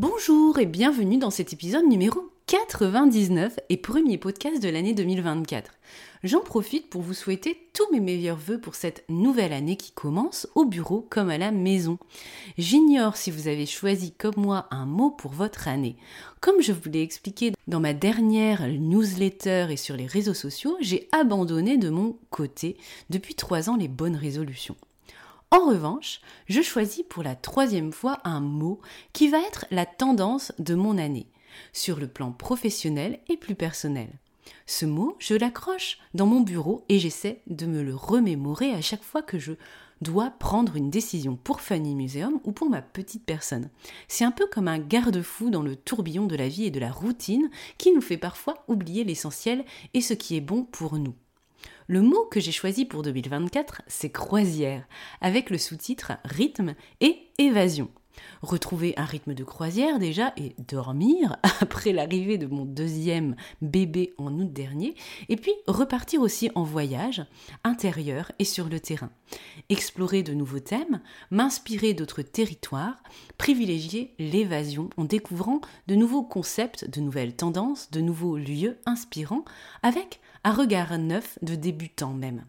Bonjour et bienvenue dans cet épisode numéro 99 et premier podcast de l'année 2024. J'en profite pour vous souhaiter tous mes meilleurs voeux pour cette nouvelle année qui commence au bureau comme à la maison. J'ignore si vous avez choisi comme moi un mot pour votre année. Comme je vous l'ai expliqué dans ma dernière newsletter et sur les réseaux sociaux, j'ai abandonné de mon côté depuis trois ans les bonnes résolutions. En revanche, je choisis pour la troisième fois un mot qui va être la tendance de mon année, sur le plan professionnel et plus personnel. Ce mot, je l'accroche dans mon bureau et j'essaie de me le remémorer à chaque fois que je dois prendre une décision pour Funny Museum ou pour ma petite personne. C'est un peu comme un garde-fou dans le tourbillon de la vie et de la routine qui nous fait parfois oublier l'essentiel et ce qui est bon pour nous. Le mot que j'ai choisi pour 2024, c'est croisière, avec le sous-titre rythme et évasion. Retrouver un rythme de croisière déjà et dormir après l'arrivée de mon deuxième bébé en août dernier, et puis repartir aussi en voyage, intérieur et sur le terrain. Explorer de nouveaux thèmes, m'inspirer d'autres territoires, privilégier l'évasion en découvrant de nouveaux concepts, de nouvelles tendances, de nouveaux lieux inspirants, avec un regard neuf de débutant même.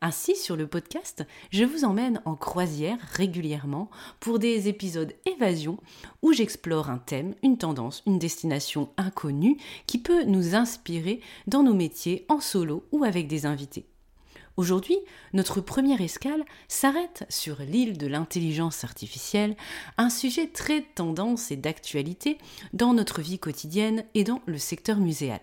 Ainsi, sur le podcast, je vous emmène en croisière régulièrement pour des épisodes évasion où j'explore un thème, une tendance, une destination inconnue qui peut nous inspirer dans nos métiers en solo ou avec des invités. Aujourd'hui, notre première escale s'arrête sur l'île de l'intelligence artificielle, un sujet très tendance et d'actualité dans notre vie quotidienne et dans le secteur muséal.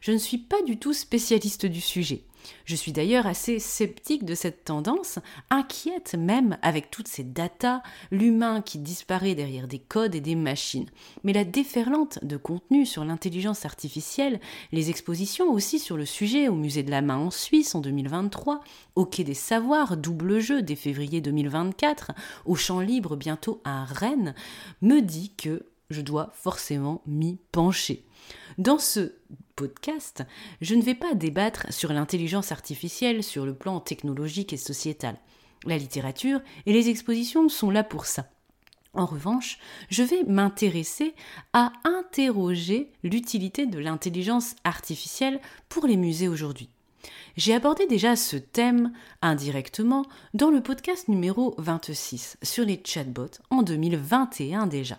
Je ne suis pas du tout spécialiste du sujet. Je suis d'ailleurs assez sceptique de cette tendance, inquiète même avec toutes ces datas, l'humain qui disparaît derrière des codes et des machines. Mais la déferlante de contenu sur l'intelligence artificielle, les expositions aussi sur le sujet au musée de la main en Suisse en 2023, au Quai des Savoirs, double jeu dès février 2024, au Champ Libre bientôt à Rennes, me dit que je dois forcément m'y pencher. Dans ce podcast, je ne vais pas débattre sur l'intelligence artificielle sur le plan technologique et sociétal. La littérature et les expositions sont là pour ça. En revanche, je vais m'intéresser à interroger l'utilité de l'intelligence artificielle pour les musées aujourd'hui. J'ai abordé déjà ce thème indirectement dans le podcast numéro 26 sur les chatbots en 2021 déjà.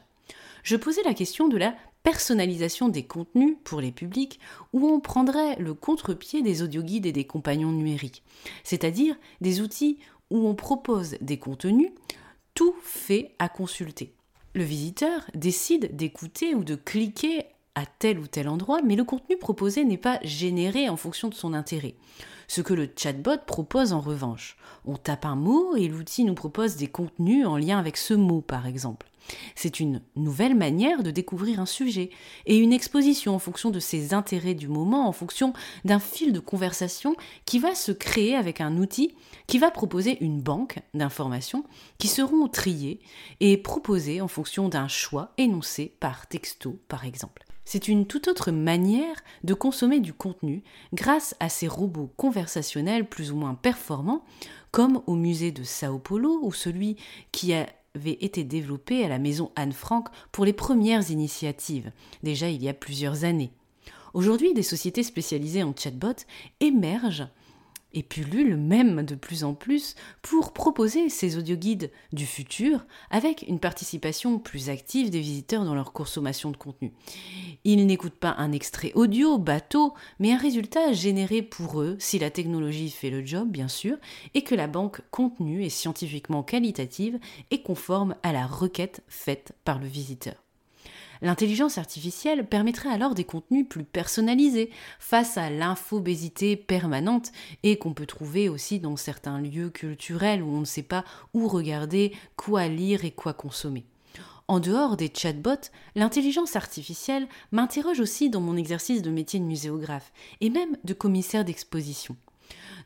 Je posais la question de la personnalisation des contenus pour les publics où on prendrait le contre-pied des audioguides et des compagnons numériques, c'est-à-dire des outils où on propose des contenus tout fait à consulter. Le visiteur décide d'écouter ou de cliquer à tel ou tel endroit, mais le contenu proposé n'est pas généré en fonction de son intérêt. Ce que le chatbot propose en revanche. On tape un mot et l'outil nous propose des contenus en lien avec ce mot, par exemple. C'est une nouvelle manière de découvrir un sujet et une exposition en fonction de ses intérêts du moment, en fonction d'un fil de conversation qui va se créer avec un outil qui va proposer une banque d'informations qui seront triées et proposées en fonction d'un choix énoncé par texto par exemple. C'est une toute autre manière de consommer du contenu grâce à ces robots conversationnels plus ou moins performants, comme au musée de Sao Paulo ou celui qui a avait été développé à la maison Anne Frank pour les premières initiatives, déjà il y a plusieurs années. Aujourd'hui, des sociétés spécialisées en chatbot émergent et pullule même de plus en plus pour proposer ces audioguides du futur avec une participation plus active des visiteurs dans leur consommation de contenu. Ils n'écoutent pas un extrait audio, bateau, mais un résultat généré pour eux si la technologie fait le job, bien sûr, et que la banque contenu est scientifiquement qualitative et conforme à la requête faite par le visiteur. L'intelligence artificielle permettrait alors des contenus plus personnalisés face à l'infobésité permanente et qu'on peut trouver aussi dans certains lieux culturels où on ne sait pas où regarder, quoi lire et quoi consommer. En dehors des chatbots, l'intelligence artificielle m'interroge aussi dans mon exercice de métier de muséographe et même de commissaire d'exposition.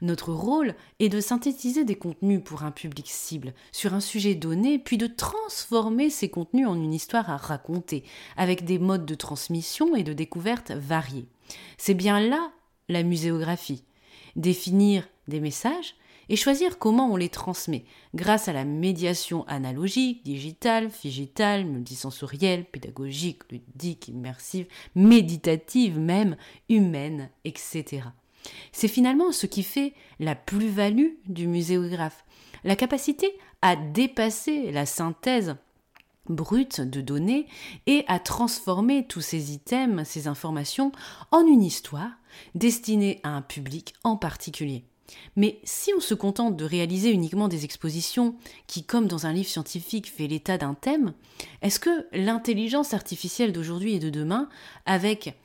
Notre rôle est de synthétiser des contenus pour un public cible sur un sujet donné, puis de transformer ces contenus en une histoire à raconter, avec des modes de transmission et de découverte variés. C'est bien là la muséographie. Définir des messages et choisir comment on les transmet, grâce à la médiation analogique, digitale, figitale, multisensorielle, pédagogique, ludique, immersive, méditative même, humaine, etc. C'est finalement ce qui fait la plus-value du muséographe, la capacité à dépasser la synthèse brute de données et à transformer tous ces items, ces informations, en une histoire destinée à un public en particulier. Mais si on se contente de réaliser uniquement des expositions qui, comme dans un livre scientifique, fait l'état d'un thème, est-ce que l'intelligence artificielle d'aujourd'hui et de demain, avec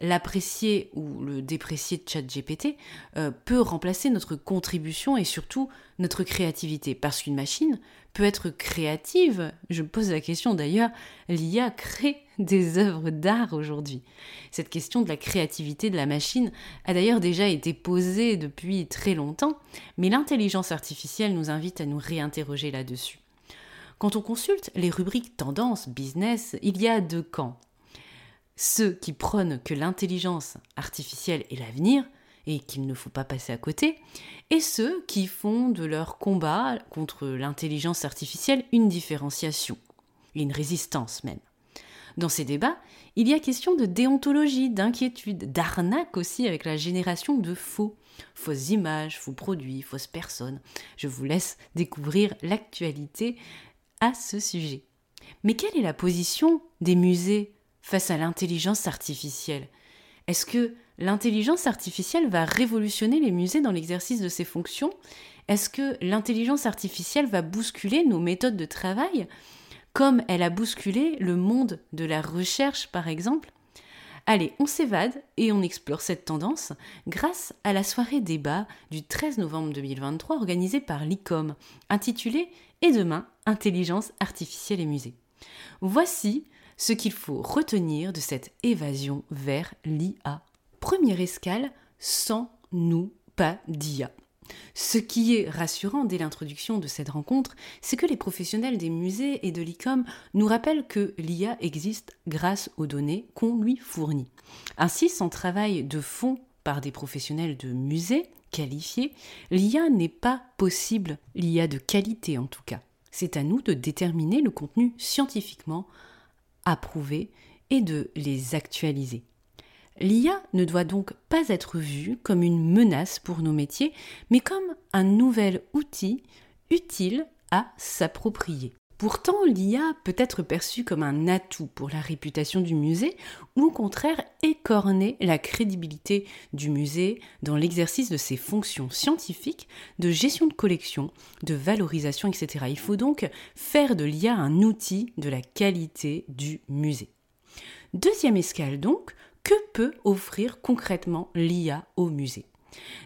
l'apprécier ou le déprécier de ChatGPT euh, peut remplacer notre contribution et surtout notre créativité. Parce qu'une machine peut être créative. Je pose la question d'ailleurs, l'IA crée des œuvres d'art aujourd'hui. Cette question de la créativité de la machine a d'ailleurs déjà été posée depuis très longtemps, mais l'intelligence artificielle nous invite à nous réinterroger là-dessus. Quand on consulte les rubriques tendance, business, il y a deux camps ceux qui prônent que l'intelligence artificielle est l'avenir et qu'il ne faut pas passer à côté, et ceux qui font de leur combat contre l'intelligence artificielle une différenciation, une résistance même. Dans ces débats, il y a question de déontologie, d'inquiétude, d'arnaque aussi avec la génération de faux. Fausses images, faux produits, fausses personnes. Je vous laisse découvrir l'actualité à ce sujet. Mais quelle est la position des musées face à l'intelligence artificielle. Est-ce que l'intelligence artificielle va révolutionner les musées dans l'exercice de ses fonctions? Est-ce que l'intelligence artificielle va bousculer nos méthodes de travail comme elle a bousculé le monde de la recherche par exemple? Allez, on s'évade et on explore cette tendance grâce à la soirée débat du 13 novembre 2023 organisée par l'ICOM, intitulée Et demain, intelligence artificielle et musées. Voici ce qu'il faut retenir de cette évasion vers l'IA. Première escale, sans nous, pas d'IA. Ce qui est rassurant dès l'introduction de cette rencontre, c'est que les professionnels des musées et de l'ICOM nous rappellent que l'IA existe grâce aux données qu'on lui fournit. Ainsi, sans travail de fond par des professionnels de musées qualifiés, l'IA n'est pas possible, l'IA de qualité en tout cas. C'est à nous de déterminer le contenu scientifiquement approuver et de les actualiser. L'IA ne doit donc pas être vue comme une menace pour nos métiers, mais comme un nouvel outil utile à s'approprier. Pourtant, l'IA peut être perçue comme un atout pour la réputation du musée ou au contraire écorner la crédibilité du musée dans l'exercice de ses fonctions scientifiques, de gestion de collection, de valorisation, etc. Il faut donc faire de l'IA un outil de la qualité du musée. Deuxième escale donc, que peut offrir concrètement l'IA au musée?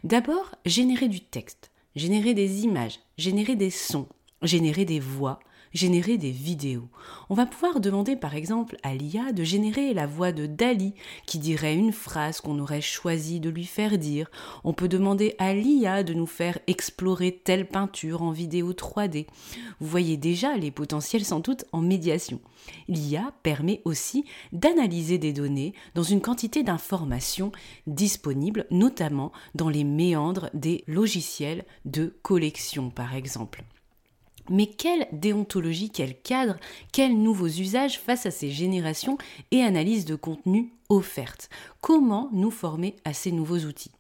D'abord, générer du texte, générer des images, générer des sons, générer des voix, générer des vidéos. On va pouvoir demander par exemple à l'IA de générer la voix de Dali qui dirait une phrase qu'on aurait choisi de lui faire dire. On peut demander à l'IA de nous faire explorer telle peinture en vidéo 3D. Vous voyez déjà les potentiels sans doute en médiation. L'IA permet aussi d'analyser des données dans une quantité d'informations disponibles, notamment dans les méandres des logiciels de collection par exemple. Mais quelle déontologie, quel cadre, quels nouveaux usages face à ces générations et analyses de contenu offertes Comment nous former à ces nouveaux outils?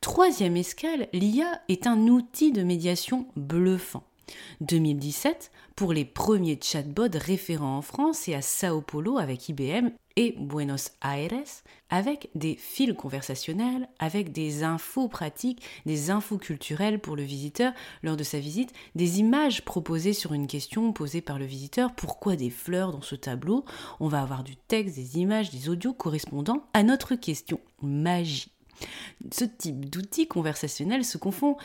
Troisième escale, l'IA est un outil de médiation bluffant. 2017 pour les premiers chatbots référents en France et à Sao Paulo avec IBM et Buenos Aires avec des fils conversationnels, avec des infos pratiques, des infos culturelles pour le visiteur lors de sa visite, des images proposées sur une question posée par le visiteur, pourquoi des fleurs dans ce tableau? On va avoir du texte, des images, des audios correspondant à notre question. Magie. Ce type d'outil conversationnel se confond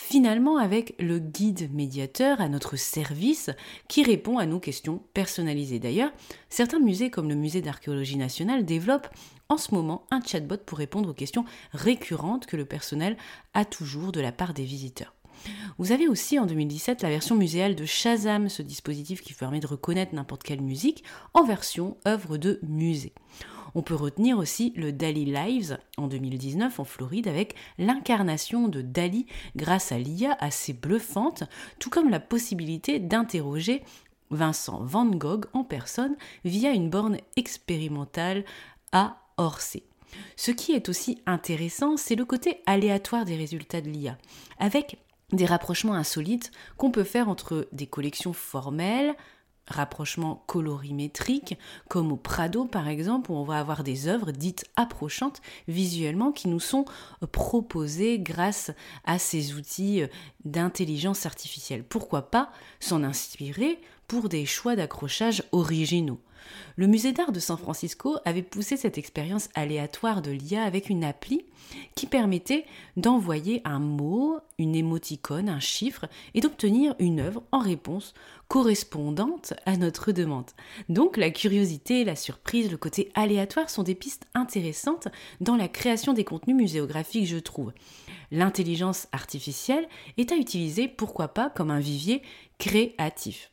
finalement avec le guide médiateur à notre service qui répond à nos questions personnalisées. D'ailleurs, certains musées comme le musée d'archéologie nationale développent en ce moment un chatbot pour répondre aux questions récurrentes que le personnel a toujours de la part des visiteurs. Vous avez aussi en 2017 la version muséale de Shazam, ce dispositif qui permet de reconnaître n'importe quelle musique en version œuvre de musée. On peut retenir aussi le Dali Lives en 2019 en Floride avec l'incarnation de Dali grâce à l'IA assez bluffante, tout comme la possibilité d'interroger Vincent Van Gogh en personne via une borne expérimentale à Orsay. Ce qui est aussi intéressant, c'est le côté aléatoire des résultats de l'IA, avec des rapprochements insolites qu'on peut faire entre des collections formelles, rapprochement colorimétrique, comme au Prado par exemple, où on va avoir des œuvres dites approchantes visuellement qui nous sont proposées grâce à ces outils d'intelligence artificielle. Pourquoi pas s'en inspirer pour des choix d'accrochage originaux? Le musée d'art de San Francisco avait poussé cette expérience aléatoire de l'IA avec une appli qui permettait d'envoyer un mot, une émoticône, un chiffre et d'obtenir une œuvre en réponse correspondante à notre demande. Donc la curiosité, la surprise, le côté aléatoire sont des pistes intéressantes dans la création des contenus muséographiques, je trouve. L'intelligence artificielle est à utiliser, pourquoi pas, comme un vivier créatif.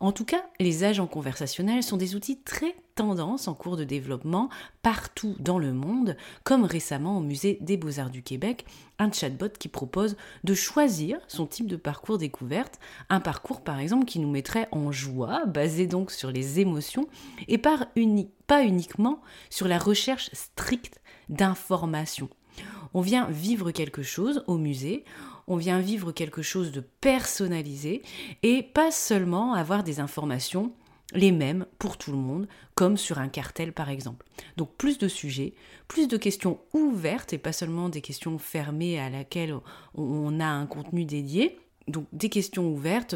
En tout cas, les agents conversationnels sont des outils très tendance en cours de développement partout dans le monde, comme récemment au musée des beaux-arts du Québec, un chatbot qui propose de choisir son type de parcours découverte, un parcours par exemple qui nous mettrait en joie, basé donc sur les émotions, et pas uniquement sur la recherche stricte d'informations. On vient vivre quelque chose au musée, on vient vivre quelque chose de personnalisé et pas seulement avoir des informations les mêmes pour tout le monde, comme sur un cartel par exemple. Donc plus de sujets, plus de questions ouvertes et pas seulement des questions fermées à laquelle on a un contenu dédié. Donc des questions ouvertes,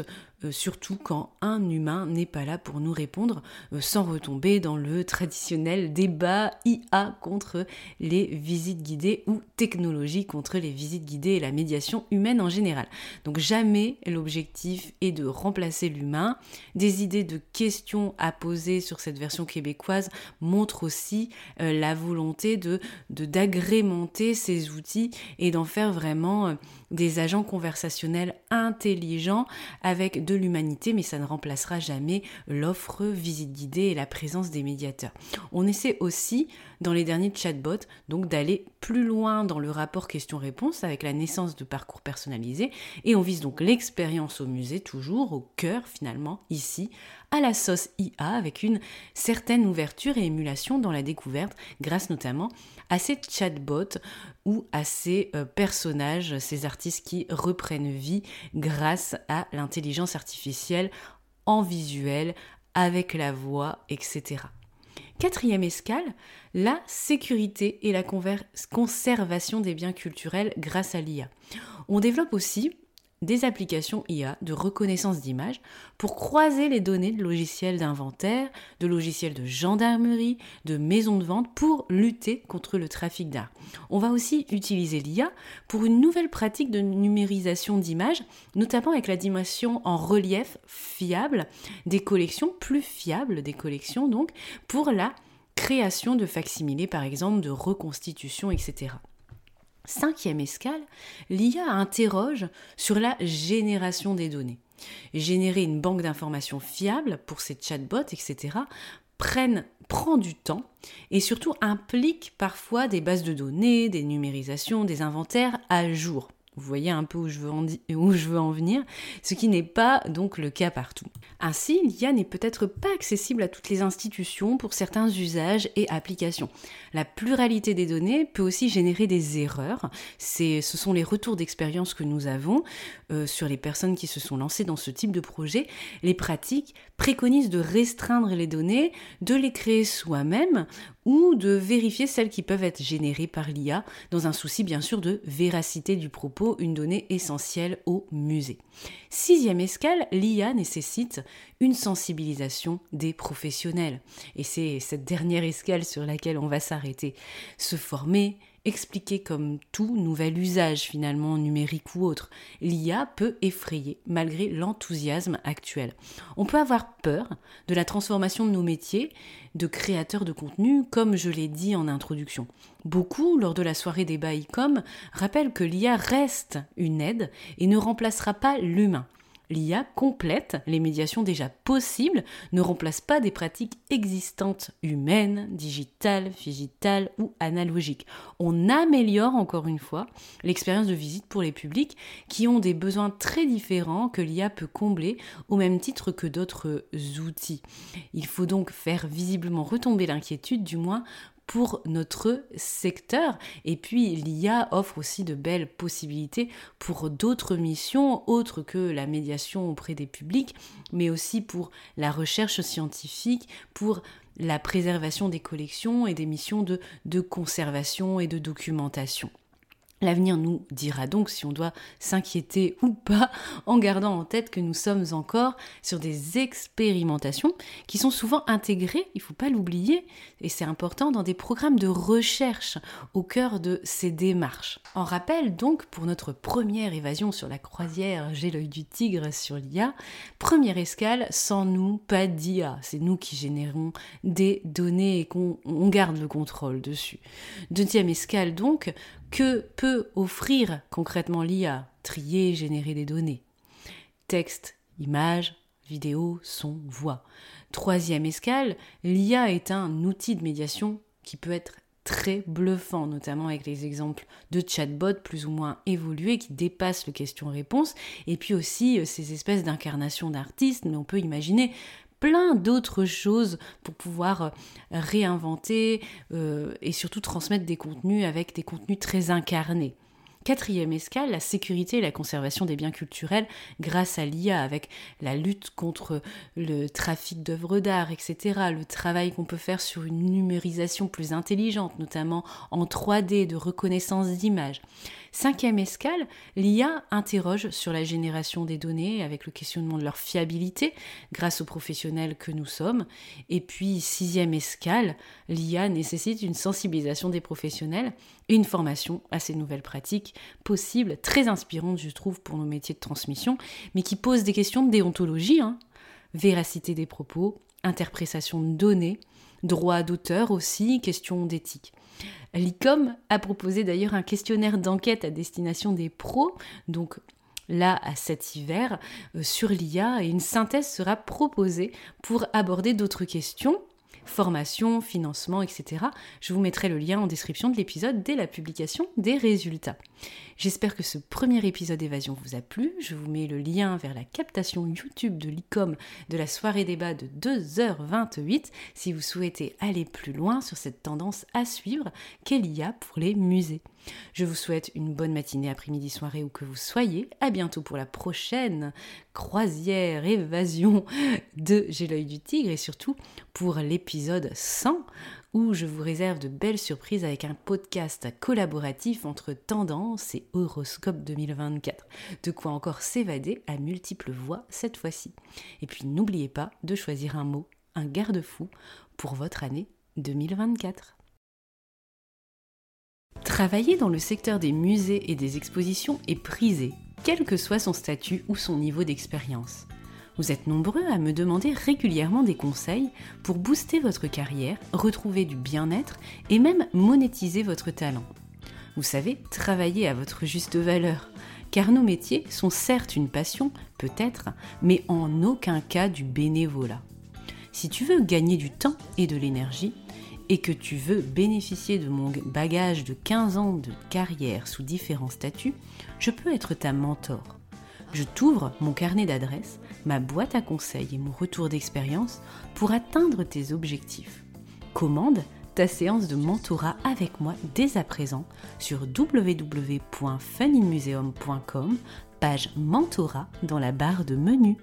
surtout quand un humain n'est pas là pour nous répondre, euh, sans retomber dans le traditionnel débat IA contre les visites guidées ou technologie contre les visites guidées et la médiation humaine en général. Donc jamais l'objectif est de remplacer l'humain. Des idées de questions à poser sur cette version québécoise montrent aussi euh, la volonté de d'agrémenter ces outils et d'en faire vraiment des agents conversationnels intelligents avec de l'humanité, mais ça ne remplacera jamais l'offre visite guidée et la présence des médiateurs. On essaie aussi, dans les derniers chatbots, donc d'aller plus loin dans le rapport question-réponse avec la naissance de parcours personnalisés, et on vise donc l'expérience au musée, toujours au cœur finalement, ici, à la sauce IA, avec une certaine ouverture et émulation dans la découverte, grâce notamment à ces chatbots ou à ces euh, personnages, ces artistes qui reprennent vie grâce à l'intelligence artificielle en visuel, avec la voix, etc. Quatrième escale, la sécurité et la conservation des biens culturels grâce à l'IA. On développe aussi des applications IA de reconnaissance d'images pour croiser les données de logiciels d'inventaire, de logiciels de gendarmerie, de maisons de vente pour lutter contre le trafic d'art. On va aussi utiliser l'IA pour une nouvelle pratique de numérisation d'images, notamment avec la dimension en relief fiable des collections, plus fiables des collections donc, pour la création de facsimilés par exemple, de reconstitution, etc. Cinquième escale, l'IA interroge sur la génération des données. Générer une banque d'informations fiable pour ces chatbots, etc., prend du temps et surtout implique parfois des bases de données, des numérisations, des inventaires à jour. Vous voyez un peu où je veux en, venir, ce qui n'est pas donc le cas partout. Ainsi, l'IA n'est peut-être pas accessible à toutes les institutions pour certains usages et applications. La pluralité des données peut aussi générer des erreurs. ce sont les retours d'expérience que nous avons euh, sur les personnes qui se sont lancées dans ce type de projet. Les pratiques préconisent de restreindre les données, de les créer soi-même ou de vérifier celles qui peuvent être générées par l'IA dans un souci bien sûr de véracité du propos, une donnée essentielle au musée. Sixième escale, l'IA nécessite une sensibilisation des professionnels. Et c'est cette dernière escale sur laquelle on va s'arrêter. Se former, expliquer comme tout nouvel usage finalement numérique ou autre. L'IA peut effrayer malgré l'enthousiasme actuel. On peut avoir peur de la transformation de nos métiers de créateurs de contenu, comme je l'ai dit en introduction. Beaucoup, lors de la soirée débat ICOM, rappellent que l'IA reste une aide et ne remplacera pas l'humain. L'IA complète les médiations déjà possibles, ne remplace pas des pratiques existantes humaines, digitales, digitales ou analogiques. On améliore encore une fois l'expérience de visite pour les publics qui ont des besoins très différents que l'IA peut combler au même titre que d'autres outils. Il faut donc faire visiblement retomber l'inquiétude, du moins pour notre secteur. Et puis l'IA offre aussi de belles possibilités pour d'autres missions autres que la médiation auprès des publics, mais aussi pour la recherche scientifique, pour la préservation des collections et des missions de, de conservation et de documentation. L'avenir nous dira donc si on doit s'inquiéter ou pas en gardant en tête que nous sommes encore sur des expérimentations qui sont souvent intégrées, il ne faut pas l'oublier, et c'est important, dans des programmes de recherche au cœur de ces démarches. En rappel donc pour notre première évasion sur la croisière J'ai l'œil du tigre sur l'IA, première escale, sans nous, pas d'IA, c'est nous qui générons des données et qu'on garde le contrôle dessus. Deuxième escale donc, que peut offrir concrètement l'IA Trier, générer des données. Texte, images, vidéo, son, voix. Troisième escale, l'IA est un outil de médiation qui peut être très bluffant, notamment avec les exemples de chatbots plus ou moins évolués qui dépassent le question-réponse, et puis aussi euh, ces espèces d'incarnations d'artistes, mais on peut imaginer plein d'autres choses pour pouvoir euh, réinventer euh, et surtout transmettre des contenus avec des contenus très incarnés. Quatrième escale, la sécurité et la conservation des biens culturels grâce à l'IA, avec la lutte contre le trafic d'œuvres d'art, etc. Le travail qu'on peut faire sur une numérisation plus intelligente, notamment en 3D, de reconnaissance d'images. Cinquième escale, l'IA interroge sur la génération des données avec le questionnement de leur fiabilité grâce aux professionnels que nous sommes. Et puis sixième escale, l'IA nécessite une sensibilisation des professionnels et une formation à ces nouvelles pratiques possibles, très inspirantes je trouve pour nos métiers de transmission, mais qui posent des questions de déontologie, hein. véracité des propos, interprétation de données, droit d'auteur aussi, question d'éthique. L'ICOM a proposé d'ailleurs un questionnaire d'enquête à destination des pros, donc là à cet hiver, euh, sur l'IA et une synthèse sera proposée pour aborder d'autres questions formation, financement, etc. Je vous mettrai le lien en description de l'épisode dès la publication des résultats. J'espère que ce premier épisode Évasion vous a plu. Je vous mets le lien vers la captation YouTube de l'ICOM de la soirée débat de 2h28 si vous souhaitez aller plus loin sur cette tendance à suivre qu'elle y a pour les musées? Je vous souhaite une bonne matinée, après-midi, soirée où que vous soyez. À bientôt pour la prochaine croisière, évasion de J'ai l'œil du tigre et surtout pour l'épisode 100 où je vous réserve de belles surprises avec un podcast collaboratif entre Tendance et Horoscope 2024. De quoi encore s'évader à multiples voix cette fois-ci. Et puis n'oubliez pas de choisir un mot, un garde-fou pour votre année 2024. Travailler dans le secteur des musées et des expositions est prisé, quel que soit son statut ou son niveau d'expérience. Vous êtes nombreux à me demander régulièrement des conseils pour booster votre carrière, retrouver du bien-être et même monétiser votre talent. Vous savez, travailler à votre juste valeur, car nos métiers sont certes une passion, peut-être, mais en aucun cas du bénévolat. Si tu veux gagner du temps et de l'énergie, et que tu veux bénéficier de mon bagage de 15 ans de carrière sous différents statuts, je peux être ta mentor. Je t'ouvre mon carnet d'adresses, ma boîte à conseils et mon retour d'expérience pour atteindre tes objectifs. Commande ta séance de mentorat avec moi dès à présent sur www.funinmuseum.com, page mentorat dans la barre de menu.